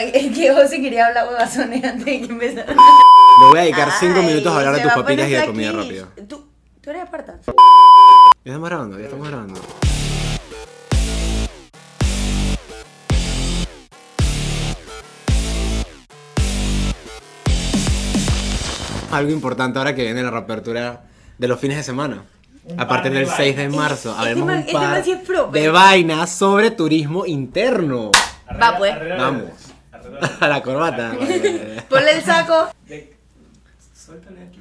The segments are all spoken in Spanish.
Es que José quería hablar huevazones antes de que empezara. Le voy a dedicar 5 Ay, minutos a hablar de tus papitas y de comida rápido. ¿Tú, tú eres aparta. Ya estamos grabando, ya estamos grabando. Algo importante ahora que viene la reapertura de los fines de semana. A partir par de del 6 de marzo, Este hablemos un este par sí es pro, de vainas sobre turismo interno. Va, pues. Vamos. A la corbata. Ponle el saco. Suéltale aquí.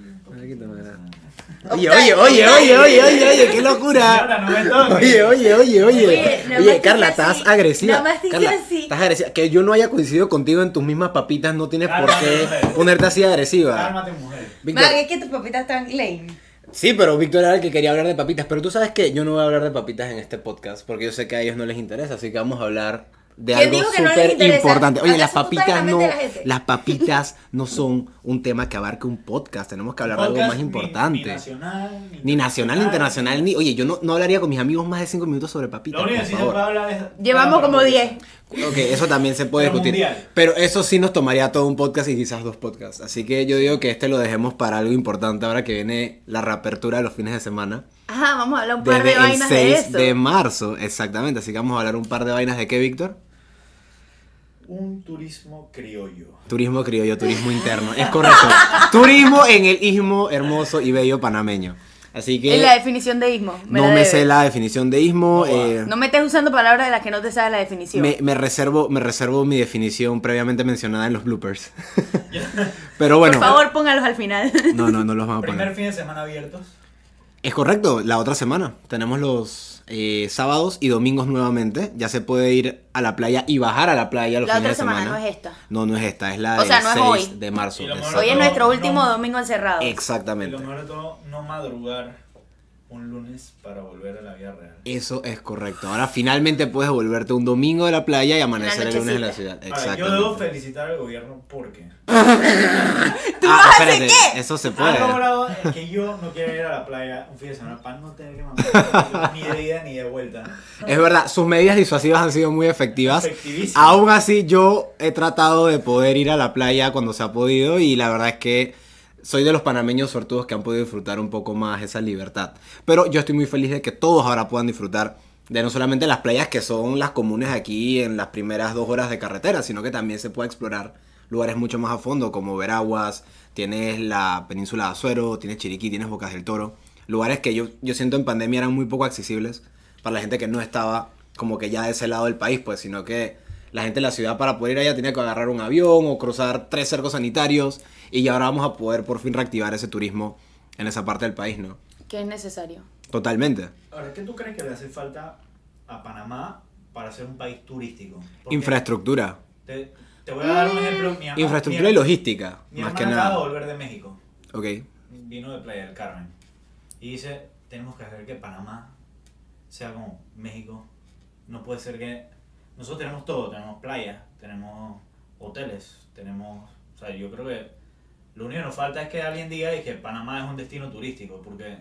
Oye, oye, oye, oye, oye, oye, oye, qué locura. Oye, oye, oye, oye. Oye, Carla, estás agresiva. Nada más dice Carla, así. estás agresiva. Que yo no haya coincidido contigo en tus mismas papitas no tienes por qué ponerte así agresiva. Cálmate, mujer. Es que tus papitas están lame. sí, pero Víctor era el que quería hablar de papitas. Pero tú sabes que yo no voy a hablar de papitas en este podcast porque yo sé que a ellos no les interesa. Así que vamos a hablar de ¿Quién algo no súper importante. Oye, las ¿Acaso tú estás en papitas no, de la las papitas no son un tema que abarque un podcast. Tenemos que hablar de algo más importante. Ni, nacional, Ni nacional, ni internacional, ni. Oye, yo no, no hablaría con mis amigos más de 5 minutos sobre papitas. Lo único por que sí se favor. puede hablar es. Llevamos como 10. Ok, eso también se puede discutir. mundial. Pero eso sí nos tomaría todo un podcast y quizás dos podcasts. Así que yo digo que este lo dejemos para algo importante ahora que viene la reapertura de los fines de semana. Ajá, vamos a hablar un par Desde de el vainas de 6 eso. de marzo, exactamente. Así que vamos a hablar un par de vainas de qué, Víctor? Un turismo criollo. Turismo criollo, turismo interno. Es correcto. Turismo en el istmo hermoso y bello panameño. Así que Es la definición de ismo. no la me debes. sé la definición de istmo. No va. eh, No me estés usando palabras de las que no te sabes la definición. Me, me reservo, me reservo mi definición previamente mencionada en los bloopers. Pero bueno. Por favor, póngalos al final. No, no, no los vamos a Primer poner. fin de semana abiertos. Es correcto, la otra semana. Tenemos los eh, sábados y domingos nuevamente. Ya se puede ir a la playa y bajar a la playa los La fines otra de semana, semana. no es esta. No, no es esta, es la O del sea, no es 6 hoy. de marzo. Hoy es nuestro último no. domingo encerrado. Y lo Exactamente. mejor de todo, no madrugar un lunes para volver a la vida real. Eso es correcto. Ahora finalmente puedes volverte un domingo de la playa y amanecer el lunes en la ciudad. Ahora, yo debo felicitar al gobierno porque. Ah, espérate, eso se puede. Ha logrado el que yo no quiero ir a la playa un fin de semana para no tener que mandar ni de ida ni de vuelta. Es verdad, sus medidas disuasivas han sido muy efectivas. Aún así, yo he tratado de poder ir a la playa cuando se ha podido y la verdad es que soy de los panameños sortudos que han podido disfrutar un poco más esa libertad. Pero yo estoy muy feliz de que todos ahora puedan disfrutar de no solamente las playas que son las comunes aquí en las primeras dos horas de carretera, sino que también se pueda explorar lugares mucho más a fondo como Veraguas, tienes la península de Azuero, tienes Chiriquí, tienes Bocas del Toro, lugares que yo, yo siento en pandemia eran muy poco accesibles para la gente que no estaba como que ya de ese lado del país, pues, sino que la gente de la ciudad para poder ir allá tenía que agarrar un avión o cruzar tres cercos sanitarios y ya ahora vamos a poder por fin reactivar ese turismo en esa parte del país, ¿no? Que es necesario. Totalmente. Ahora, ¿qué tú crees que le hace falta a Panamá para ser un país turístico? Porque Infraestructura. Te, te voy a dar un ejemplo. Mi mamá- Infraestructura mi- y logística, Mi más que acaba de nada. volver de México. Ok. Vino de Playa del Carmen. Y dice, tenemos que hacer que Panamá sea como México. No puede ser que... Nosotros tenemos todo, tenemos playa, tenemos hoteles, tenemos... O sea, yo creo que lo único que nos falta es que alguien diga y que Panamá es un destino turístico, porque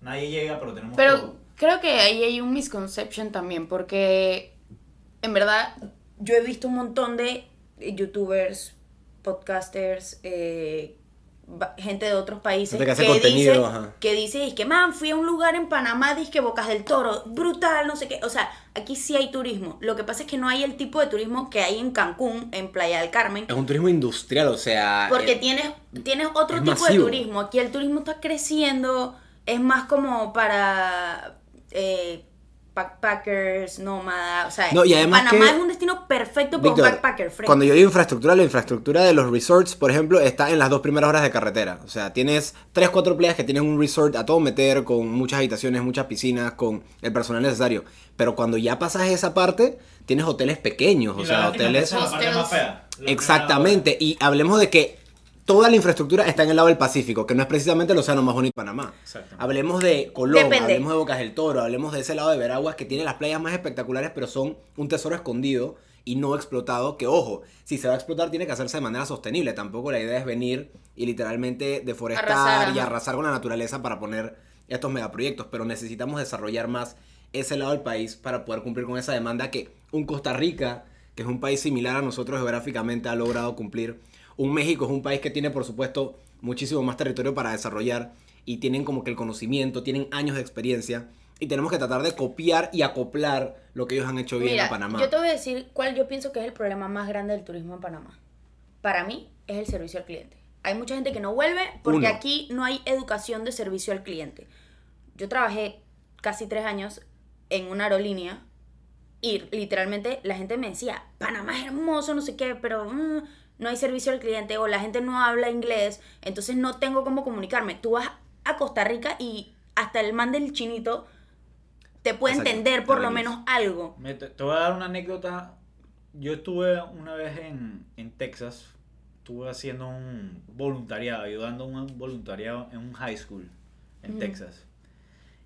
nadie llega, pero tenemos Pero todo. creo que ahí hay un misconception también, porque en verdad yo he visto un montón de youtubers, podcasters, eh, gente de otros países que contenido, dice, ajá. que dice, es que man, fui a un lugar en Panamá, que Bocas del Toro, brutal, no sé qué. O sea, aquí sí hay turismo. Lo que pasa es que no hay el tipo de turismo que hay en Cancún, en Playa del Carmen. Es un turismo industrial, o sea... Porque eh, tienes, tienes otro tipo masivo. de turismo. Aquí el turismo está creciendo. Es más como para eh, backpackers, nómadas. O sea, No, y además Panamá que- es un destino perfecto para un backpacker. friend. cuando yo digo infraestructura, la infraestructura de los resorts, por ejemplo, está en las dos primeras horas de carretera. O sea, tienes tres, cuatro playas que tienen un resort a todo meter, con muchas habitaciones, muchas piscinas, con el personal necesario. Pero cuando ya pasas esa parte, tienes hoteles pequeños, o sea, hoteles... es la parte más fea, la Exactamente, y hablemos de que toda la infraestructura está en el lado del Pacífico, que no es precisamente el océano más bonito de Panamá. Exactamente. Hablemos de Colón, Depende. hablemos de Bocas del Toro, hablemos de ese lado de Veraguas que tiene las playas más espectaculares, pero son un tesoro escondido y no explotado, que ojo, si se va a explotar tiene que hacerse de manera sostenible, tampoco la idea es venir y literalmente deforestar Arrasar, y arrasar con la naturaleza para poner estos megaproyectos, pero necesitamos desarrollar más ese lado del país para poder cumplir con esa demanda que un Costa Rica, que es un país similar a nosotros geográficamente, ha logrado cumplir. Un México es un país que tiene, por supuesto, muchísimo más territorio para desarrollar y tienen como que el conocimiento, tienen años de experiencia y tenemos que tratar de copiar y acoplar lo que ellos han hecho bien Mira, a Panamá. yo te voy a decir cuál yo pienso que es el problema más grande del turismo en Panamá. Para mí es el servicio al cliente. Hay mucha gente que no vuelve porque Uno. aquí no hay educación de servicio al cliente. Yo trabajé casi tres años en una aerolínea y literalmente la gente me decía, Panamá es hermoso, no sé qué, pero mm, no hay servicio al cliente o la gente no habla inglés, entonces no tengo cómo comunicarme. Tú vas a Costa Rica y hasta el man del chinito te puede Exacto, entender por lo menos algo. Me- te, te voy a dar una anécdota. Yo estuve una vez en, en Texas, estuve haciendo un voluntariado, ayudando a un voluntariado en un high school en. Texas.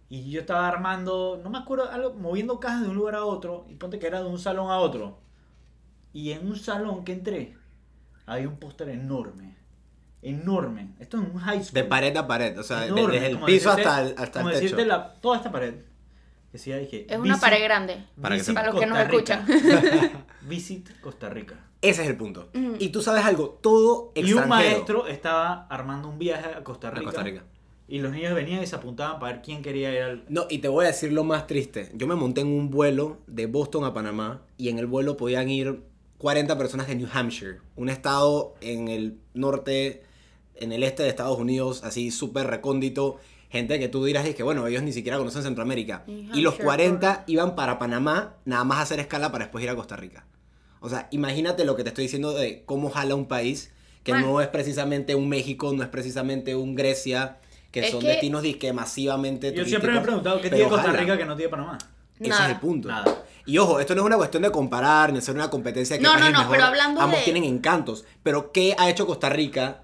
Y yo estaba armando, no me acuerdo, algo, moviendo cajas de un lugar a otro, y ponte que era de un salón a otro. Y en un salón que entré, había un póster enorme. Enorme. Esto es un high school. De pared a pared, o sea, Enorme, desde el piso decirte- hasta el, hasta como el techo. decirte la- toda esta pared. Decía, dije, Es una "Visit- pared grande. Para que. Para los que nos Costa Rica". escuchan. Visit Costa Rica. Ese es el punto. Mm. Y tú sabes algo, todo Y extranjero. un maestro estaba armando un viaje a Costa A Rica. Costa Rica. Y los niños venían y se apuntaban para ver quién quería ir al. No, y te voy a decir lo más triste. Yo me monté en un vuelo de Boston a Panamá y en el vuelo podían ir 40 personas de New Hampshire, un estado en el norte, en el este de Estados Unidos, así súper recóndito. Gente que tú dirás, es que bueno, ellos ni siquiera conocen Centroamérica. Y los Hampshire, 40 iban para Panamá, nada más a hacer escala para después ir a Costa Rica. O sea, imagínate lo que te estoy diciendo de cómo jala un país que Bueno. no es precisamente un México, no es precisamente un Grecia, que Es son que- destinos disque masivamente Yo siempre me he preguntado qué tiene Costa jala. Rica que no tiene Panamá. Ese Nada. es el punto. Nada. Y ojo, esto no es una cuestión de comparar, ni hacer una competencia qué No, no, no, mejor. pero hablando Ambos de- tienen encantos. Pero ¿qué ha hecho Costa Rica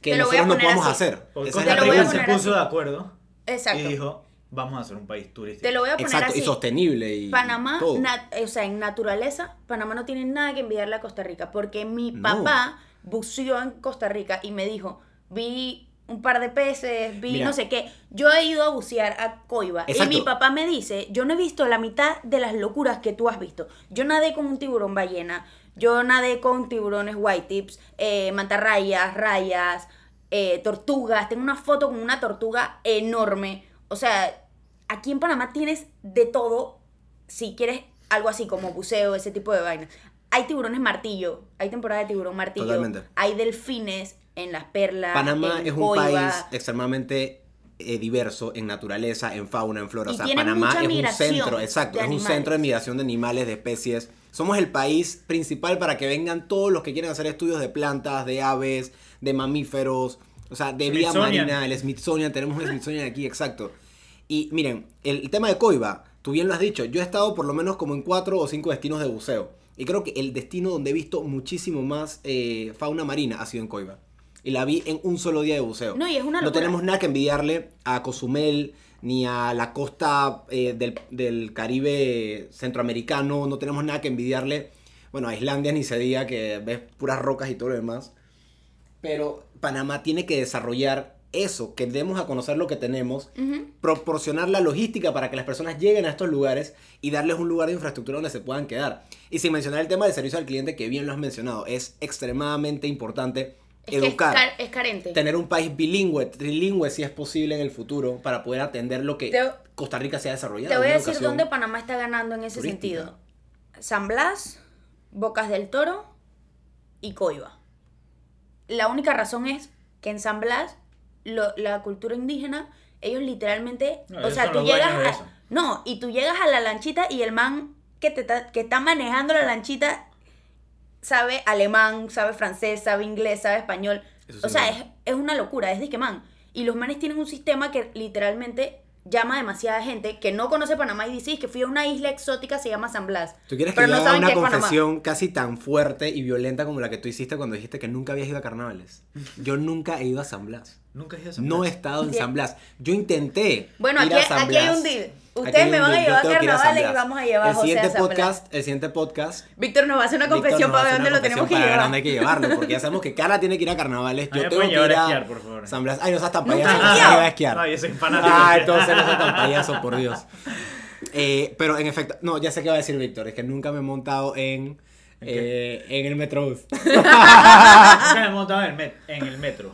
que nosotros no podemos así. hacer? Porque Esa es Costa la Te lo voy a Rica se puso así. de acuerdo Exacto. y dijo, vamos a hacer un país turístico. Te lo voy a poner Exacto, así. y sostenible. Y Panamá, todo. o sea, en naturaleza, Panamá no tiene nada que envidiarle a Costa Rica, porque mi No. papá buceó en Costa Rica y me dijo, vi un par de peces, vi Mira. no sé qué. Yo he ido a bucear a Coiba Exacto. y mi papá me dice, yo no he visto la mitad de las locuras que tú has visto. Yo nadé con un tiburón ballena, yo nadé con tiburones white tips, eh, mantarrayas, rayas, eh, tortugas. Tengo una foto con una tortuga enorme. O sea, aquí en Panamá tienes de todo si quieres algo así como buceo, ese tipo de vainas. Hay tiburones martillo, hay temporada de tiburón martillo, Totalmente. hay delfines en las perlas. Panamá en es un Coiba. país extremadamente eh, diverso en naturaleza, en fauna, en flora. Y o sea, Panamá es un centro, exacto, es un centro de migración de animales, de especies. Somos el país principal para que vengan todos los que quieren hacer estudios de plantas, de aves, de mamíferos, o sea, de vida Smithsonian. marina, el Smithsonian, tenemos un Smithsonian aquí, exacto. Y miren, el, el tema de Coiba, tú bien lo has dicho, yo he estado por lo menos como en cuatro o cinco destinos de buceo. Y creo que el destino donde he visto muchísimo más eh, fauna marina ha sido en Coiba. Y la vi en un solo día de buceo. No, y es una No locura. tenemos nada que envidiarle a Cozumel ni a la costa eh, del, del Caribe centroamericano. No tenemos nada que envidiarle. Bueno, a Islandia ni se diga que ves puras rocas y todo lo demás. Pero Panamá tiene que desarrollar eso, que demos a conocer lo que tenemos, Ujú. proporcionar la logística para que las personas lleguen a estos lugares y darles un lugar de infraestructura donde se puedan quedar. Y sin mencionar el tema del servicio al cliente, que bien lo has mencionado, es extremadamente importante Es que es, educar car- es carente. tener un país bilingüe, trilingüe si es posible en el futuro para poder atender lo que Te- Costa Rica se ha desarrollado. Te voy a decir dónde Panamá está ganando en ese turística. sentido. San Blas, Bocas del Toro y Coiba. La única razón es que en San Blas, lo- la cultura indígena, ellos literalmente, No, o sea, tú llegas a, no, y tú llegas a la lanchita y el man que te está, que está manejando la lanchita sabe alemán, sabe francés, sabe inglés, sabe español. Eso o sea, es es, una locura, es de que man. Y los manes tienen un sistema que literalmente llama a demasiada gente que no conoce Panamá y dice "Es que fui a una isla exótica, se llama San Blas. ¿Tú quieres que Pero yo no haga saben una qué es Panamá. confesión casi tan fuerte y violenta como la que tú hiciste cuando dijiste que nunca habías ido a carnavales? Yo nunca he ido a San Blas. Nunca he ido a San No he Blas. estado en. San Blas. Yo intenté. Bueno, ir aquí, a San aquí hay Blas. un deal. Ustedes me van a llevar a carnavales y vamos a llevar a el José a siguiente Blas. podcast, El siguiente podcast. Víctor nos va a hacer una confesión para ver dónde lo tenemos que para llevar. dónde hay que llevarlo, porque ya sabemos que Carla tiene que ir a carnavales. Yo tengo que ir a esquiar, por favor. San Blas. Ay, no seas tan ¿Nunca payaso. va a esquiar. No, yo soy fanático. Ah, entonces no seas tan payaso, por Dios. Eh, pero en efecto, no, ya sé qué va a decir Víctor. Es que nunca me he montado en Eh, en el Metrobús. Nunca me he montado en el, met- en el metro.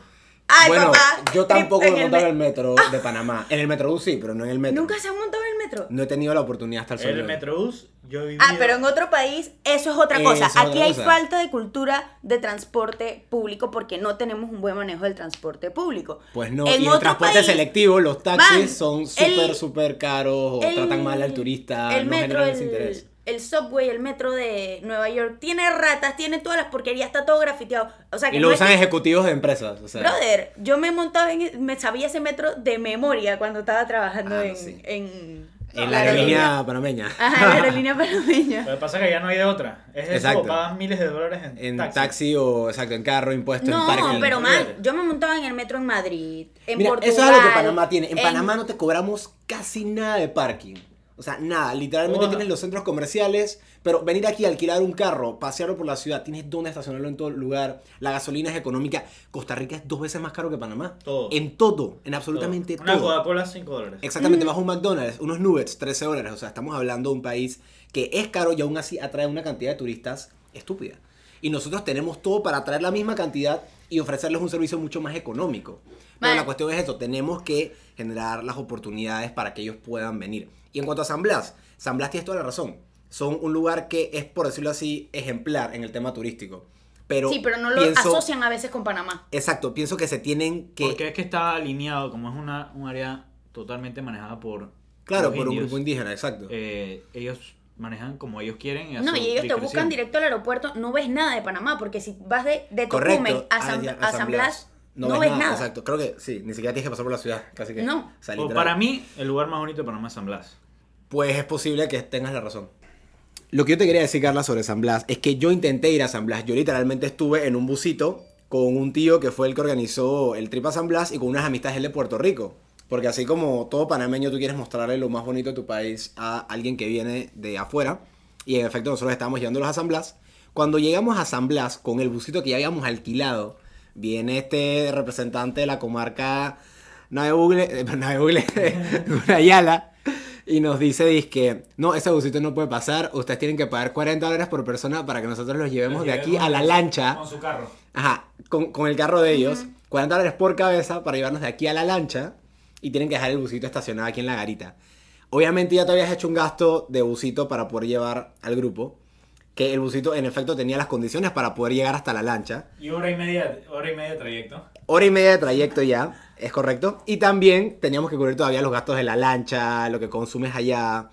Ay, bueno, papá, yo tampoco me he en montado en el metro de Panamá. En el Metrobús sí, pero no en el metro. ¿Nunca se han montado en el metro? No he tenido la oportunidad hasta el sol. de El hoy. metrobús, yo he vivido... Ah, pero en otro país eso es otra cosa. Aquí otra hay cosa. falta de cultura de transporte público porque no tenemos un buen manejo del transporte público. Pues no, En y el otro transporte país- selectivo, los taxis Man, son el- súper, súper caros o el- tratan mal al turista, el no metro, generan ese el, interés. El subway, el metro de Nueva York tiene ratas, tiene todas las porquerías, está todo grafiteado. O sea, que Y lo no usan es que- ejecutivos de empresas, o sea. Brother, yo me montaba en, me sabía ese metro de memoria cuando estaba trabajando Ah, no, en, sí. en, en la aerolínea panameña. Ajá, en la aerolínea panameña. Lo que pasa es que ya no hay de otra. Es eso, Exacto. o pagas miles de dólares en, En taxi. taxi. o, exacto, en carro, impuesto, No, en parking. pero man, Olvídate. yo me montaba en el metro en Madrid, en Mira, Portugal. eso es algo que Panamá tiene. En, en- Panamá no te cobramos casi nada de parking. O sea, nada. Literalmente Oh. tienes los centros comerciales, pero venir aquí a alquilar un carro, pasearlo por la ciudad, tienes dónde estacionarlo en todo lugar. La gasolina es económica. Costa Rica es dos veces más caro que Panamá. Todo. En todo, en absolutamente Una todo. Coca-Cola 5 dólares. Exactamente, bajo un McDonald's, unos nuggets, 13 dólares. O sea, estamos hablando de un país que es caro y aún así atrae una cantidad de turistas estúpida. Y nosotros tenemos todo para atraer la misma cantidad y ofrecerles un servicio mucho más económico. Pero la cuestión es esto, tenemos que generar las oportunidades para que ellos puedan venir. Y en cuanto a San Blas, San Blas tienes toda la razón. Son un lugar que es, por decirlo así, ejemplar en el tema turístico. Pero Sí, pero no lo pienso- asocian a veces con Panamá. Exacto, pienso que se tienen que... Porque es que está alineado, como es una, un área totalmente manejada por. claro, por un grupo indígena, exacto. eh, ellos manejan como ellos quieren. y No, y ellos te buscan directo al aeropuerto, no ves nada de Panamá, porque si vas de, de Correcto. Tocumen a San, Ah, a San Blas, no, ves nada. Exacto, creo que sí, ni siquiera tienes que pasar por la ciudad, casi que. No. O sea, O literal. para mí, el lugar más bonito de Panamá es San Blas. Pues es posible que tengas la razón. Lo que yo te quería decir, Carla, sobre San Blas, es que yo intenté ir a San Blas. Yo literalmente estuve en un busito con un tío que fue el que organizó el trip a San Blas y con unas amistades de Puerto Rico. Porque así como todo panameño, tú quieres mostrarle lo más bonito de tu país a alguien que viene de afuera. Y en efecto, nosotros estábamos llevándolos a San Blas. Cuando llegamos a San Blas con el busito que ya habíamos alquilado, viene este representante de la comarca Navebugle, eh, Navebugle, Ayala, y nos dice, que no, ese busito no puede pasar, ustedes tienen que pagar 40 dólares por persona para que nosotros los llevemos de aquí a la lancha. Con su carro. Ajá, con, con el carro de ellos, 40 dólares por cabeza para llevarnos de aquí a la lancha y tienen que dejar el busito estacionado aquí en la garita. Obviamente ya te habías hecho un gasto de busito para poder llevar al grupo, que el busito en efecto tenía las condiciones para poder llegar hasta la lancha. Y hora y media, hora y media de trayecto. Hora y media de trayecto ya, es correcto. Y también teníamos que cubrir todavía los gastos de la lancha, lo que consumes allá.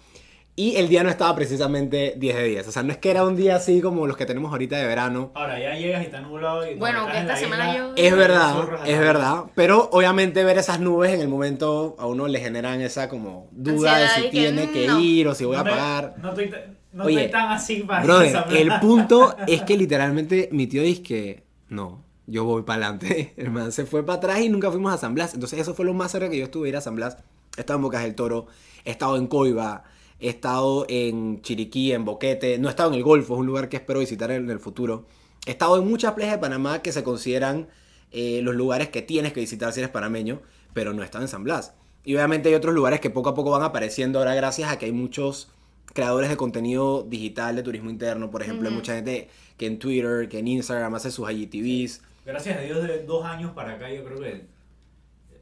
Y el día no estaba precisamente 10 de 10. O sea, no es que era un día así como los que tenemos ahorita de verano. Ahora ya llegas y está nublado. Y Bueno, que esta semana isla, yo- Es verdad, es verdad. Pero obviamente ver esas nubes en el momento a uno le generan esa como duda de si que, tiene que no. ir o si voy a me- pagar. No estoy, no Oye, estoy tan así para Brother, esa el punto es que literalmente mi tío dice que no, yo voy para adelante. El man se fue para atrás y nunca fuimos a San Blas. Entonces eso fue lo más cerca que yo estuve ir a San Blas. He estado en Bocas del Toro, he estado en Coiba, he estado en Chiriquí, en Boquete, no he estado en el Golfo, es un lugar que espero visitar en el futuro. He estado en muchas playas de Panamá que se consideran eh, los lugares que tienes que visitar si eres panameño, pero no he estado en San Blas. Y obviamente hay otros lugares que poco a poco van apareciendo ahora gracias a que hay muchos creadores de contenido digital de turismo interno. Por ejemplo, hay mucha gente que en Twitter, que en Instagram hace sus IGTVs. Gracias a Dios de dos años para acá yo creo que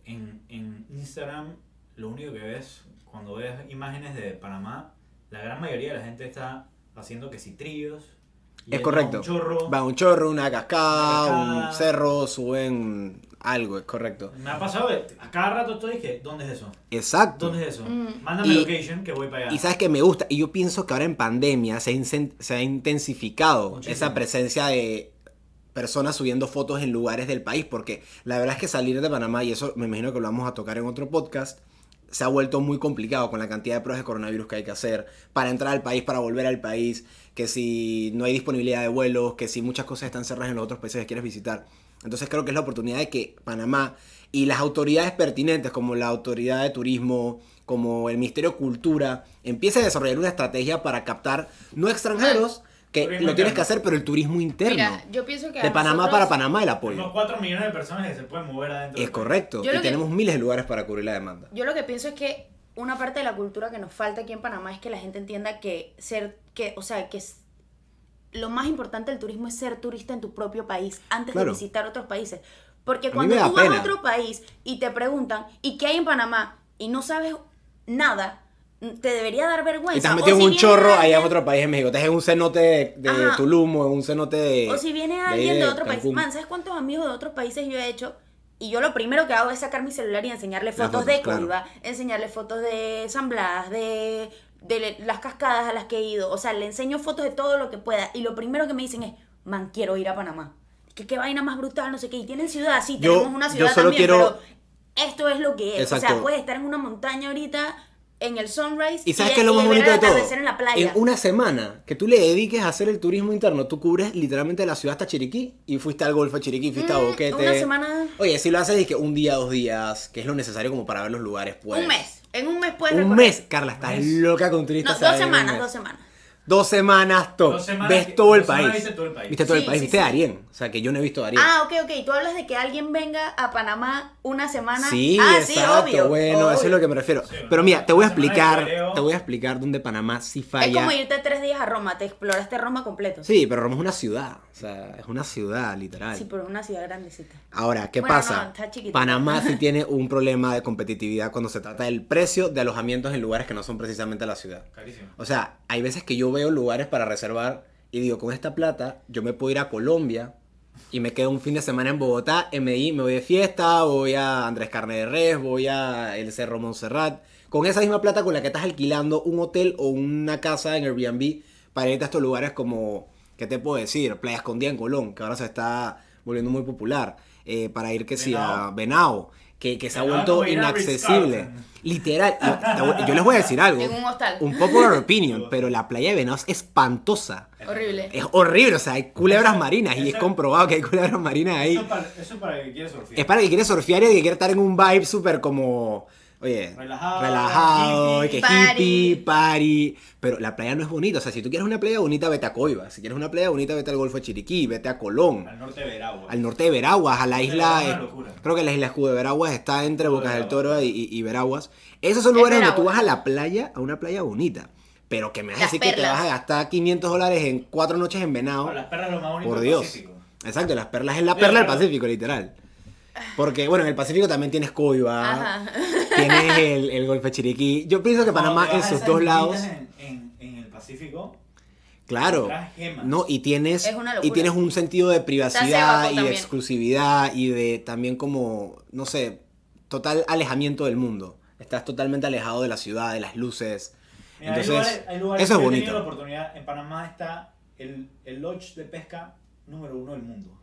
en, en Instagram lo único que ves cuando ves imágenes de Panamá, la gran mayoría de la gente está haciendo que si trillos. Es yendo a correcto. Un chorro. Va un chorro, una cascada, Una cascada. un cerro, suben algo, es correcto. Me ha pasado, a cada rato estoy que, ¿dónde es eso? Exacto. ¿Dónde es eso? Mm. Mándame Y- location que voy para allá. Y sabes que me gusta, y yo pienso que ahora en pandemia se ha, se ha intensificado Muchísimo. esa presencia de personas subiendo fotos en lugares del país, porque la verdad es que salir de Panamá, y eso me imagino que lo vamos a tocar en otro podcast, se ha vuelto muy complicado con la cantidad de pruebas de coronavirus que hay que hacer para entrar al país, para volver al país, que si no hay disponibilidad de vuelos, que si muchas cosas están cerradas en los otros países que quieres visitar. Entonces creo que es la oportunidad de que Panamá y las autoridades pertinentes como la autoridad de turismo, como el Ministerio de Cultura, empiece a desarrollar una estrategia para captar no extranjeros, que Turismo lo tienes interno. que hacer, pero el turismo interno. Mira, yo pienso que a de Panamá nosotros- para Panamá el Tenemos apoyo. 4 millones de personas que se pueden mover adentro. Es correcto. Yo y que- tenemos miles de lugares para cubrir la demanda. Yo lo que pienso es que una parte de la cultura que nos falta aquí en Panamá es que la gente entienda que ser, que, o sea, que s- lo más importante del turismo es ser turista en tu propio país antes Claro. de visitar otros países. Porque cuando tú vas pena. a otro país y te preguntan, ¿y qué hay en Panamá? Y no sabes nada, te debería dar vergüenza. Y te has metido en si un chorro allá en otro país en México. Estás en un cenote de. Tulum o en un cenote de. O si viene alguien de, otro Cancún. país. Man, ¿sabes cuántos amigos de otros países yo he hecho? Y yo lo primero que hago es sacar mi celular y enseñarle fotos, fotos, de claro. Coiba, enseñarle fotos de San Blas, de, de las cascadas a las que he ido. O sea, le enseño fotos de todo lo que pueda. Y lo primero que me dicen es, man, quiero ir a Panamá. Que qué vaina más brutal, no sé qué. Y tienen ciudad, sí, Yo- tenemos una yo ciudad solo también, quiero- pero esto es lo que es. O sea, puedes estar en una montaña ahorita, en el sunrise. ¿Y sabes qué es lo más bonito de todo? en la playa. En una semana que tú le dediques a hacer el turismo interno, tú cubres literalmente la ciudad hasta Chiriquí y fuiste al Golfo de Chiriquí, fuiste a Mm, Boquete. una semana- Oye, si lo haces y que un día, dos días, que es lo necesario como para ver los lugares, pues. Un mes. En un mes puedes Un recorrer. mes, Carla, estás loca con turistas. No, dos semanas, dos semanas. Dos semanas top. Dos semanas ves que- todo el dos país. viste todo el país. Viste todo el Sí, país, sí, viste sí. Darien. O sea, que yo no he visto Darien. Ah, ok, ok. Tú hablas de que alguien venga a Panamá una semana. Sí, ah, exacto. sí, obvio. Bueno, eso es obvio. lo que me refiero. Sí, Pero mira, te voy a explicar, te voy a explicar dónde Panamá sí Es falla. como irte tres días a Roma. Te exploraste Roma completo. Sí, pero Roma es una ciudad. O sea, es una ciudad, literal. Sí, pero es una ciudad grandecita. Ahora, ¿qué Bueno, pasa? no, está chiquitita. Panamá sí tiene un problema de competitividad cuando se trata del precio de alojamientos en lugares que no son precisamente la ciudad. Carísimo. O sea, hay veces que yo veo lugares para reservar y digo, con esta plata yo me puedo ir a Colombia y me quedo un fin de semana en Bogotá, en Medellín, me voy de fiesta, voy a Andrés Carne de Res, voy a el Cerro Montserrat. Con esa misma plata con la que estás alquilando un hotel o una casa en Airbnb para irte a estos lugares como, ¿qué te puedo decir? Playa Escondida en Colón, que ahora se está volviendo muy popular. eh, para ir que sí a. Venado, que, que se ha vuelto inaccesible. Literal, y yo les voy a decir algo. En un hostal. Un popular opinion, pero la playa de Venado es espantosa. Horrible. Es horrible, o sea, hay culebras marinas y es comprobado que hay culebras marinas ahí. Eso, para, eso para el que quiere surfear. Es para el que quiere surfear y el que quiere estar en un vibe súper como, oye, Relajado, relajado, que hippie. hippie, Party. Pero la playa no es bonita, o sea, si tú quieres una playa bonita, vete a Coiba. Si quieres una playa bonita, vete al Golfo de Chiriquí, vete a Colón. Al norte de Veragua. Al norte de Veraguas, a la Norte de isla. Veraguas locura. creo que la isla Escudo de Veraguas está entre de Bocas del Veraguas. Toro y, y- y Veraguas. Esos son Es lugares donde tú Veraguas. vas a la playa, a una playa bonita. Pero que me vas a decir que te vas a gastar 500 dólares en cuatro noches en Venado. No, las perlas es lo más bonito Por Dios. Pacífico. Exacto, las perlas es la perla del Pacífico, literal. Porque, bueno, en el Pacífico también tienes Coiba, Ajá. Tienes el, el Golfo de Chiriquí. Yo pienso que Panamá en sus dos lados, En, en, en el Pacífico, claro, no, y tienes, Es una locura. y tienes un sentido de privacidad y de exclusividad y de también como, no sé, total alejamiento del mundo. Estás totalmente alejado de la ciudad, de las luces. Mira, hay Entonces, lugares- hay lugares eso es que he tenido bonito. la oportunidad. En Panamá está el, el lodge de pesca número uno del mundo.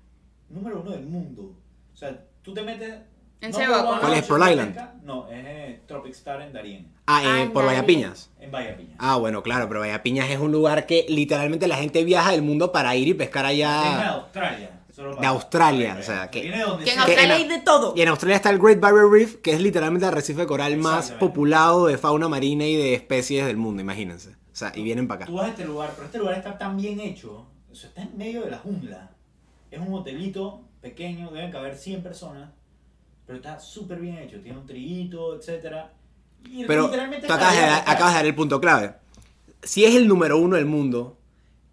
Número uno del mundo. O sea, tú te metes. En no ¿Cuál es? Pearl de Island? No, es eh, Tropic Star en Darien. Ah, eh, Ah, por nadie. Vallapiñas. En Vallapiña. Ah, bueno, claro, pero Vallapiñas es un lugar que literalmente la gente viaja del mundo para ir y pescar de allá. Australia. solo para- De Australia, para- o sea, que- Viene de donde Que en Australia hay de todo. Y en Australia está el Great Barrier Reef, que es literalmente el arrecife de coral más populado de fauna marina y de especies del mundo, imagínense. O sea, y vienen para acá. Tú vas a este lugar, pero este lugar está tan bien hecho. O sea, está en medio de la jungla. Es un hotelito pequeño, deben caber 100 personas. Pero está súper bien hecho. Tiene un triguito, etcétera. Y Pero literalmente tú acabas de, dar, acabas de dar el punto clave. Si es el número uno del mundo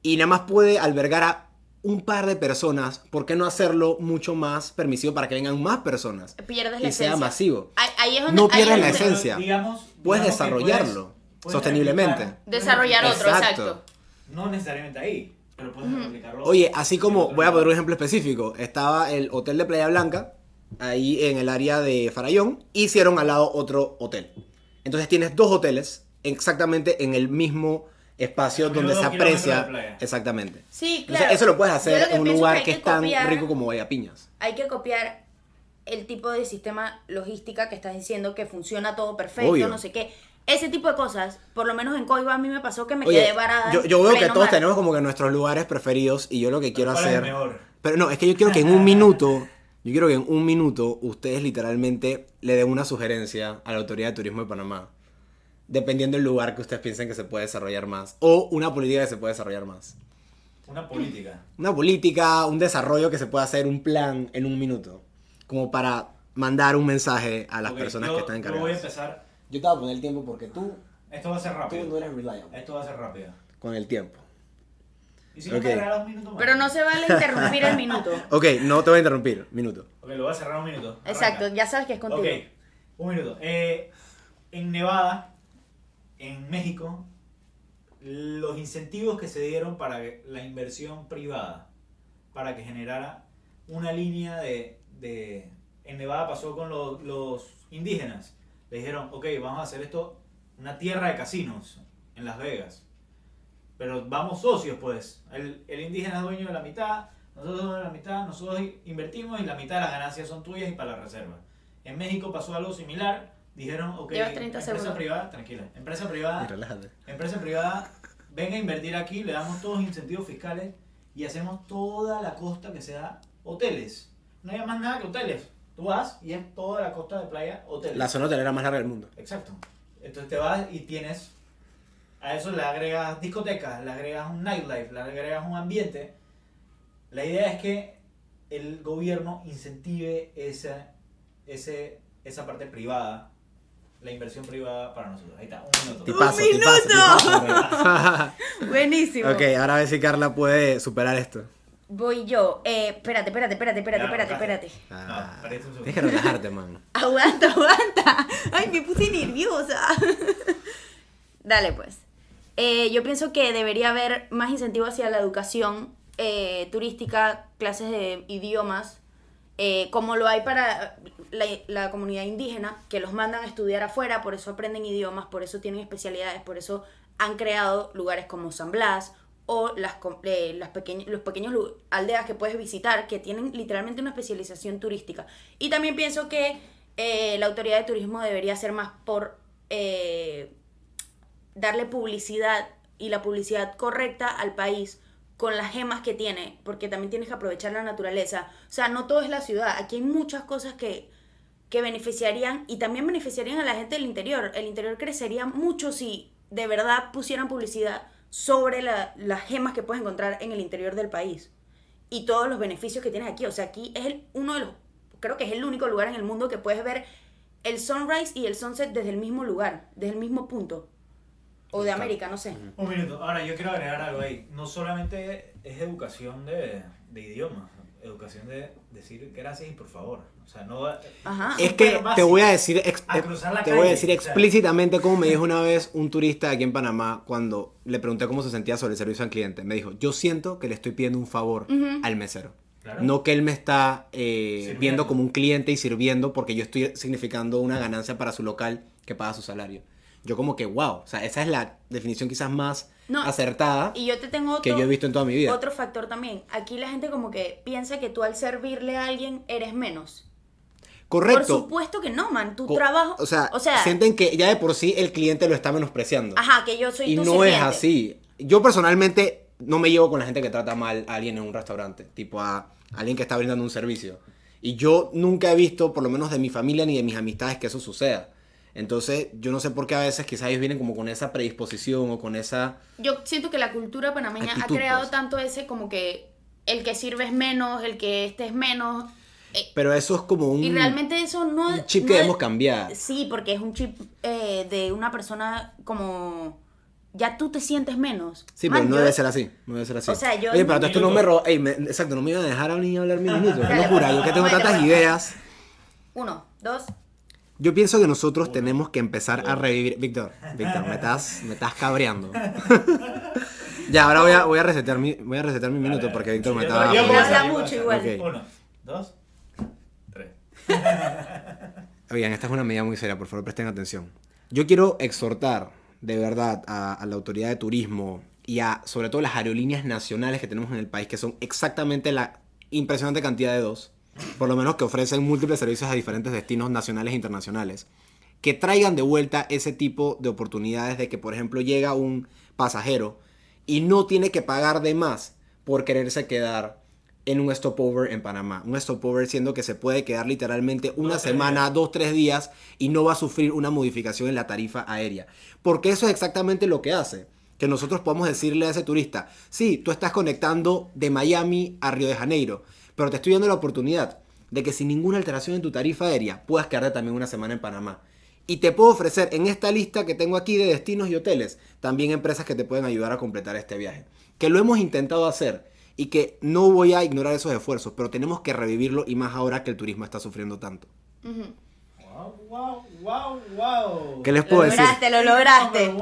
y nada más puede albergar a un par de personas, ¿por qué no hacerlo mucho más permisivo para que vengan más personas? Pierdes la Y sea esencia. masivo. Ahí, ahí es donde, No ahí pierdes es la esencia. digamos- Puedes digamos que desarrollarlo puedes sosteniblemente. replicar- Desarrollar otro, Exacto. exacto. No necesariamente ahí, pero puedes replicarlo. Oye, así como, voy a poner un ejemplo específico, estaba el hotel de Playa Blanca, ahí en el área de Farallón, hicieron al lado otro hotel. Entonces tienes dos hoteles exactamente en el mismo espacio donde se aprecia. Exactamente. Sí, Entonces, claro. eso lo puedes hacer lo en un lugar que es tan copiar- rico como Vallapiñas. Hay que copiar el tipo de sistema logística que estás diciendo que funciona todo perfecto, Obvio. no sé qué. Ese tipo de cosas, por lo menos en Coiba a mí me pasó que me Oye, quedé varada. yo, veo que todos mar. tenemos como que nuestros lugares preferidos y yo lo que quiero ¿Cuál es el hacer... mejor? Pero no, es que yo quiero que en un minuto, yo quiero que en un minuto ustedes literalmente le den una sugerencia a la Autoridad de Turismo de Panamá. Dependiendo del lugar que ustedes piensen que se puede desarrollar más. O una política que se puede desarrollar más. Una política. Una política, un desarrollo que se pueda hacer, un plan en un minuto. Como para mandar un mensaje a las personas yo- que están Yo voy a encargadas. empezar. Yo te voy a poner el tiempo porque tú, Esto va a ser rápido. eres reliable. Esto va a ser rápido. Con el tiempo. Y si no Ok. te regalas un minuto más. Pero no se vale interrumpir el minuto. Ok, no te voy a interrumpir. Minuto. Ok, lo voy a cerrar un minuto. Exacto, Arranca. ya sabes que es contigo. Ok, un minuto. Eh, en Nevada, en México, los incentivos que se dieron para la inversión privada, para que generara una línea de... de- en Nevada pasó con los, los indígenas. Le dijeron, ok, vamos a hacer esto, una tierra de casinos en Las Vegas. Pero vamos socios, pues. El, el indígena es dueño de la mitad, nosotros somos de la mitad, nosotros invertimos y la mitad de las ganancias son tuyas y para la reserva. En México pasó algo similar. Dijeron, ok, Llevas 30 empresa segundos. privada, tranquila, empresa Y privada, empresa privada, venga a invertir aquí, le damos todos incentivos fiscales y hacemos toda la costa que sea hoteles. No hay más nada que hoteles. Tú vas y es toda la costa de playa hoteles. La zona hotelera más larga del mundo. Exacto. Entonces te vas y tienes. A eso le agregas discotecas, le agregas un nightlife, le agregas un ambiente. La idea es que el gobierno incentive esa, ese, esa parte privada, la inversión privada para nosotros. Ahí está, un minuto. Tipazo, ¡Un tipazo, minuto! tipazo. Buenísimo. ok, ahora a ver si Carla puede superar esto. Voy yo. Eh, espérate, espérate, espérate, espérate, Ya, espérate, espérate. Ah, No, relajarte, man. Aguanta, aguanta. Ay, me puse nerviosa. Dale, pues. Eh, yo pienso que debería haber más incentivo hacia la educación eh, turística, clases de idiomas, eh, como lo hay para la, la comunidad indígena, que los mandan a estudiar afuera, por eso aprenden idiomas, por eso tienen especialidades, por eso han creado lugares como San Blas o las, eh, las pequeñ- los pequeños aldeas que puedes visitar que tienen literalmente una especialización turística. Y también pienso que la autoridad de turismo debería hacer más por darle publicidad y la publicidad correcta al país con las gemas que tiene, porque también tienes que aprovechar la naturaleza. O sea, no todo es la ciudad, aquí hay muchas cosas que, que beneficiarían y también beneficiarían a la gente del interior. El interior crecería mucho si de verdad pusieran publicidad sobre la- las gemas que puedes encontrar en el interior del país y todos los beneficios que tienes aquí. O sea, aquí es el- uno de los, creo que es el único lugar en el mundo que puedes ver el sunrise y el sunset desde el mismo lugar, desde el mismo punto. O de América, no sé. Un minuto. Ahora, yo quiero agregar algo ahí. No solamente es educación de, de idiomas, educación de decir gracias y por favor. O sea, no. Ajá. Es que te voy a decir, ex- A te voy a decir o sea. explícitamente como me dijo una vez un turista aquí en Panamá cuando le pregunté cómo se sentía sobre el servicio al cliente. Me dijo, yo siento que le estoy pidiendo un favor al mesero. Claro. No que él me está eh, viendo como un cliente y sirviendo porque yo estoy significando una ganancia para su local que paga su salario. Yo como que, wow, o sea, esa es la definición quizás más No, acertada Y yo te tengo otro, que yo he visto en toda mi vida. otro factor también. Aquí la gente como que piensa que tú al servirle a alguien eres menos. Correcto. Por supuesto que no, man. Tu Co- trabajo... O sea, o sea sienten que ya de por sí el cliente lo está menospreciando. ajá, que yo soy y tu no sirviente. es así. Yo personalmente no me llevo con la gente que trata mal a alguien en un restaurante, tipo a alguien que está brindando un servicio. Y yo nunca he visto, por lo menos de mi familia ni de mis amistades, que eso suceda. Entonces, yo no sé por qué a veces quizás ellos vienen como con esa predisposición o con esa... Yo siento que la cultura panameña Actitud, ha creado pues. tanto ese como que el que sirve es menos, el que este es menos. eh, Pero eso es como un, y realmente eso no un chip no que debemos cambiar. Sí, porque es un chip eh, de una persona como... Ya tú te sientes menos. Sí, Man, pero no yo- debe ser así. No debe ser así. O sea, yo- Oye, pero tú esto no me ro- Ey, me- Exacto, no me iba a dejar a mí hablar mi minuto. Qué Dale, locura. Yo que tengo tantas bueno. ideas. Uno, dos. Yo pienso que nosotros tenemos que empezar a revivir. Víctor, Víctor, me estás, me estás cabreando. ya, ahora voy a, voy a resetear mi, voy a resetear mi minuto porque Víctor me yo estaba. puedo habla yo mucho igual. hacer. Ok. Uno, dos, tres. Oigan, esta es una medida muy seria, por favor presten atención. Yo quiero exhortar de verdad a, a la autoridad de turismo y a sobre todo las aerolíneas nacionales que tenemos en el país, que son exactamente la impresionante cantidad de dos, por lo menos que ofrecen múltiples servicios a diferentes destinos nacionales e internacionales, que traigan de vuelta ese tipo de oportunidades de que, por ejemplo, llega un pasajero y no tiene que pagar de más por quererse quedar en un stopover en Panamá. Un stopover siendo que se puede quedar literalmente una semana, dos, tres días y no va a sufrir una modificación en la tarifa aérea. Porque eso es exactamente lo que hace. Que nosotros podamos decirle a ese turista, sí, tú estás conectando de Miami a Río de Janeiro, pero te estoy dando la oportunidad de que sin ninguna alteración en tu tarifa aérea puedas quedarte también una semana en Panamá. Y te puedo ofrecer en esta lista que tengo aquí de destinos y hoteles, también empresas que te pueden ayudar a completar este viaje. que lo hemos intentado hacer y que no voy a ignorar esos esfuerzos, pero tenemos que revivirlo y más ahora que el turismo está sufriendo tanto. Wow, wow, wow, wow. ¿Qué les Lo puedo decir? lograste, lo lograste.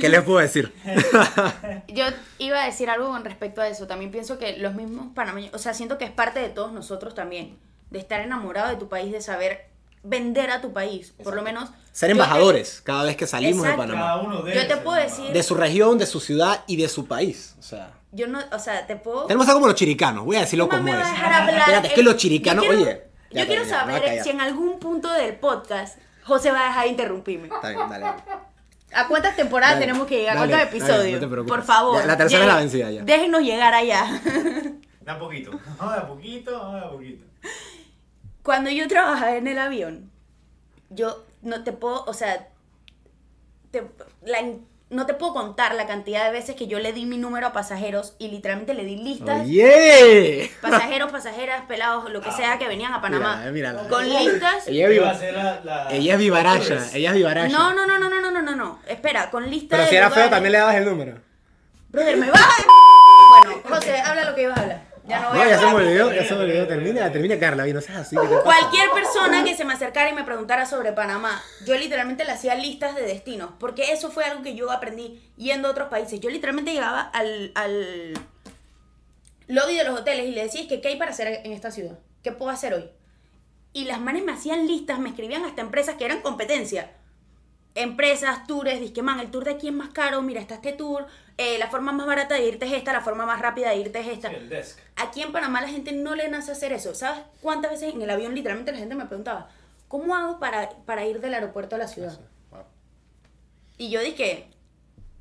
¿Qué les puedo decir? Yo iba a decir algo con respecto a eso. También pienso que los mismos panameños, o sea, siento que es parte de todos nosotros también, de estar enamorado de tu país, de saber vender a tu país. Por lo menos. Ser yo te- embajadores cada vez que salimos Exacto. de Cada Panamá. uno Yo te puedo decir- De su región, de su ciudad y de su país. O sea, Yo no, o sea, te puedo. tenemos algo como los chiricanos, voy a decirlo ¿Cómo como es. Espérate, es que los chiricanos, quiero- oye. Ya yo quiero ya, a saber si en algún punto del podcast José va a dejar de interrumpirme. Está bien, dale. dale. ¿A cuántas temporadas Dale, tenemos que llegar? dale, ¿Cuántos dale, episodios? no te preocupes. Por favor. Ya, la tercera es la vencida ya. Déjenos llegar allá. De a poquito. Vamos de a poquito, vamos de a poquito. Cuando yo trabajaba en el avión, yo no te puedo, o sea, te- la- no te puedo contar la cantidad de veces que yo le di mi número a pasajeros y literalmente le di listas. ¡Oye! Pasajeros, pasajeras, pelados, lo que sea que venían a Panamá. Con listas. Ella es, viva, ella es vivaracha. Ella es vivaracha. No, no, no, no, no, no, no, no. Espera, con listas. Pero si era feo también le dabas el número. Brother, me baja. bueno, José, habla lo que ibas a hablar. Ya no voy No, a ya se me olvidó, ya se me olvidó. Termina, termina, Carla, y no seas así. Cualquier persona que se me acercara y me preguntara sobre Panamá, yo literalmente le hacía listas de destinos, porque eso fue algo que yo aprendí yendo a otros países. Yo literalmente llegaba al, al lobby de los hoteles y le decía, "Es que, ¿qué hay para hacer en esta ciudad? ¿Qué puedo hacer hoy? Y las manes me hacían listas, me escribían hasta empresas que eran competencia. Empresas, tours, disque man, el tour de aquí es más caro, mira, está este tour, eh, la forma más barata de irte es esta, la forma más rápida de irte es esta. Sí, el desk. Aquí en Panamá la gente no le nace hacer eso. ¿Sabes cuántas veces en el avión literalmente la gente me preguntaba, ¿cómo hago para, para ir del aeropuerto a la ciudad? Y yo dije,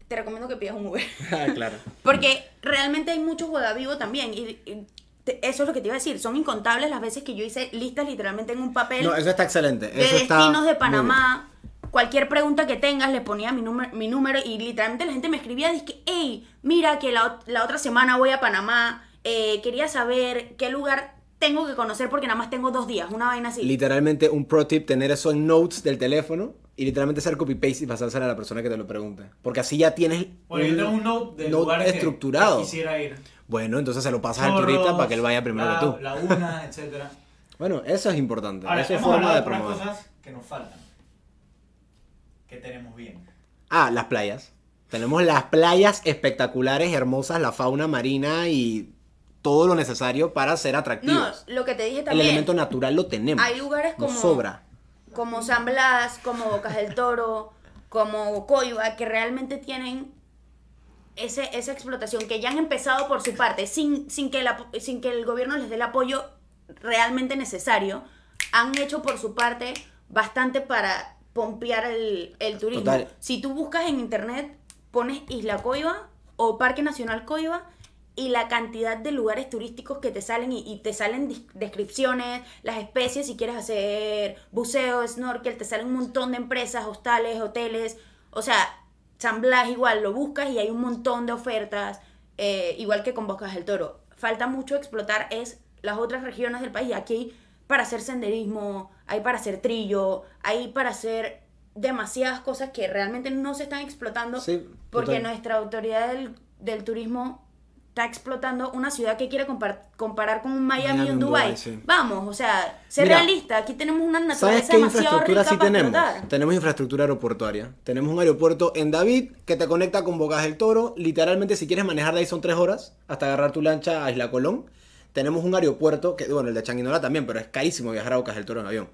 te recomiendo que pidas un Uber. Ah, claro. Porque realmente hay mucho juega vivo también. Y, y te- eso es lo que te iba a decir. Son incontables las veces que yo hice listas literalmente en un papel No, eso está excelente. de Eso está destinos de muy Panamá. Cualquier pregunta que tengas, le ponía mi, número mi número y literalmente la gente me escribía, dice, hey, mira que la, ot- la otra semana voy a Panamá, eh, quería saber qué lugar tengo que conocer porque nada más tengo dos días, una vaina así. Literalmente un pro tip, tener eso en notes del teléfono y literalmente hacer copy-paste y pasárselo a la persona que te lo pregunte. Porque así ya tienes Bueno, yo tengo un note de note lugares que- estructurado. que quisiera ir. Bueno, entonces se lo pasas al Chorros, turista para que él vaya primero la, que tú. La una, etcétera. Bueno, eso es importante. Ahora, eso es forma de promover. cosas que nos faltan. Que tenemos bien. Ah, las playas. Tenemos las playas espectaculares, hermosas, la fauna marina y todo lo necesario para ser no, atractivos. lo que te dije El también. elemento natural lo tenemos. Hay lugares Nos como- sobra. como San Blas, como Bocas del Toro, como Coiba, que realmente tienen ese, esa explotación, que ya han empezado por su parte, sin, sin, que la- sin que el gobierno les dé el apoyo realmente necesario, han hecho por su parte bastante para pompear el, el turismo. Total. Si tú buscas en internet, pones Isla Coiba o Parque Nacional Coiba y la cantidad de lugares turísticos que te salen y, y te salen descripciones, las especies, si quieres hacer buceo, snorkel, te salen un montón de empresas, hostales, hoteles, o sea, San Blas igual, lo buscas y hay un montón de ofertas, eh, igual que con Bocas del Toro. Falta mucho explotar es las otras regiones del país. Aquí para hacer senderismo, hay para hacer trillo, hay para hacer demasiadas cosas que realmente no se están explotando Sí, porque total. nuestra autoridad del, del turismo está explotando una ciudad que quiere compar- comparar con un Miami, y un Dubai. Sí. Vamos, o sea, ser Mira, realista, aquí tenemos una ¿Sabes naturaleza qué demasiado infraestructura rica sí para tenemos? explotar. Tenemos infraestructura aeroportuaria. Tenemos un aeropuerto en David que te conecta con Bocas del Toro. Literalmente, si quieres manejar de ahí son tres horas hasta agarrar tu lancha a Isla Colón. Tenemos un aeropuerto, que bueno, el de Changuinola también, pero es carísimo viajar a Bocas del Toro en avión.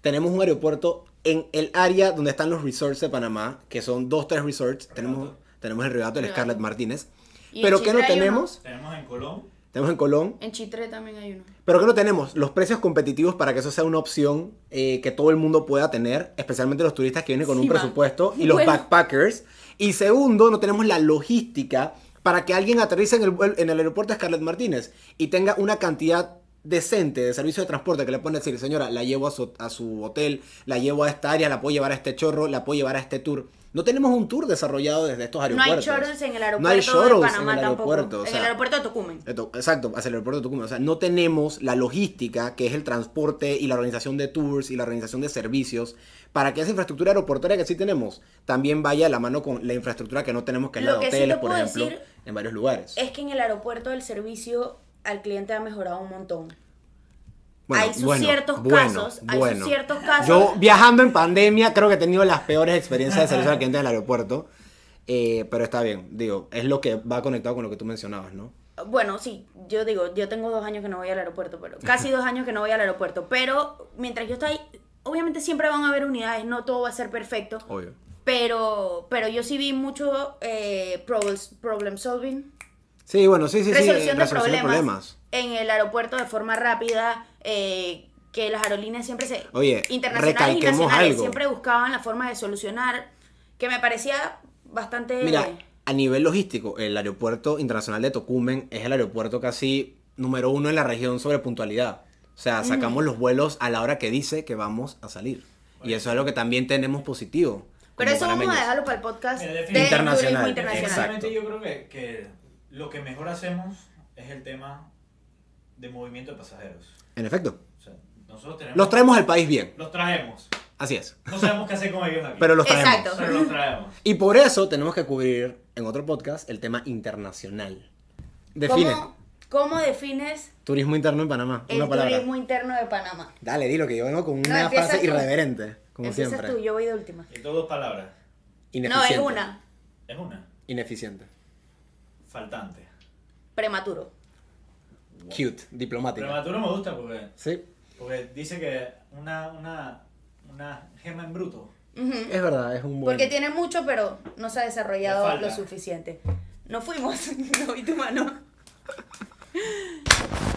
Tenemos un aeropuerto en el área donde están los resorts de Panamá, que son dos, tres resorts. Tenemos, tenemos el Regato, el Regato. Scarlett Martínez. Y Pero ¿qué no tenemos? Tenemos en Colón. Tenemos en Colón, En Chitré también hay uno. pero que no tenemos los precios competitivos para que eso sea una opción eh, que todo el mundo pueda tener, especialmente los turistas que vienen con Sí, un man. presupuesto y los Bueno. backpackers. Y segundo, no tenemos la logística para que alguien aterrice en el, en el aeropuerto Scarlett Martínez y tenga una cantidad decente de servicio de transporte que le pueden decir, señora, la llevo a su, a su hotel, la llevo a esta área, la puedo llevar a este chorro, la puedo llevar a este tour. No tenemos un tour desarrollado desde estos No hay aeropuertos. shuttles en el aeropuerto No hay de Panamá en el tampoco. aeropuerto. o en el aeropuerto de. Esto- Exacto, hacia el aeropuerto de Tucumán. O sea, no tenemos la logística, que es el transporte y la organización de tours y la organización de servicios, para que esa infraestructura aeroportuaria que sí tenemos también vaya a la mano con la infraestructura que no tenemos, que es la de sí hoteles, te por ejemplo, en varios lugares. Es que en el aeropuerto el servicio al cliente ha mejorado un montón. Bueno, hay sus bueno, ciertos bueno, casos, hay sus ciertos casos. Yo viajando en pandemia creo que he tenido las peores experiencias de servicio al cliente en el aeropuerto. Eh, pero está bien, digo, es lo que va conectado con lo que tú mencionabas, ¿no? Bueno, sí, yo digo, yo tengo dos años que no voy al aeropuerto, pero casi dos años que no voy al aeropuerto. Pero mientras yo estoy, obviamente siempre van a haber unidades, no todo va a ser perfecto. Obvio. Pero, pero yo sí vi mucho eh, problems- problem solving, Sí, bueno, sí, sí, sí. resolución, de, resolución problemas en el aeropuerto de forma rápida, eh, que las aerolíneas siempre se... Oye, internacionales y nacionales algo. siempre buscaban la forma de solucionar, que me parecía bastante... Mira, a nivel logístico, el aeropuerto internacional de Tocumen es el aeropuerto casi número uno en la región sobre puntualidad. O sea, sacamos los vuelos a la hora que dice que vamos a salir. Y eso es algo que también tenemos positivo. pero eso vamos a dejarlo para el podcast Mira, de Internacional, internacional. yo creo que, que lo que mejor hacemos es el tema de movimiento de pasajeros. En efecto. O sea, nosotros tenemos... Los traemos al país bien. Los traemos. Así es. No sabemos qué hacer con ellos aquí. Pero los traemos. Exacto. Pero los traemos. Y por eso tenemos que cubrir en otro podcast el tema internacional. Define. ¿Cómo, cómo defines Turismo interno en Panamá. el una palabra. turismo interno de Panamá? Dale, dilo que yo vengo con una frase tú. irreverente. Como Empiezas siempre. tú, yo voy de última. Y todo dos palabras. No, Ineficiente. es una. Es una. Ineficiente. Faltante. Prematuro cute, diplomática. Pero me gusta porque, ¿Sí? porque dice que una, una, una gema en bruto. Es verdad, es un buen... Porque tiene mucho, pero no se ha desarrollado lo suficiente. No fuimos, no vi tu mano.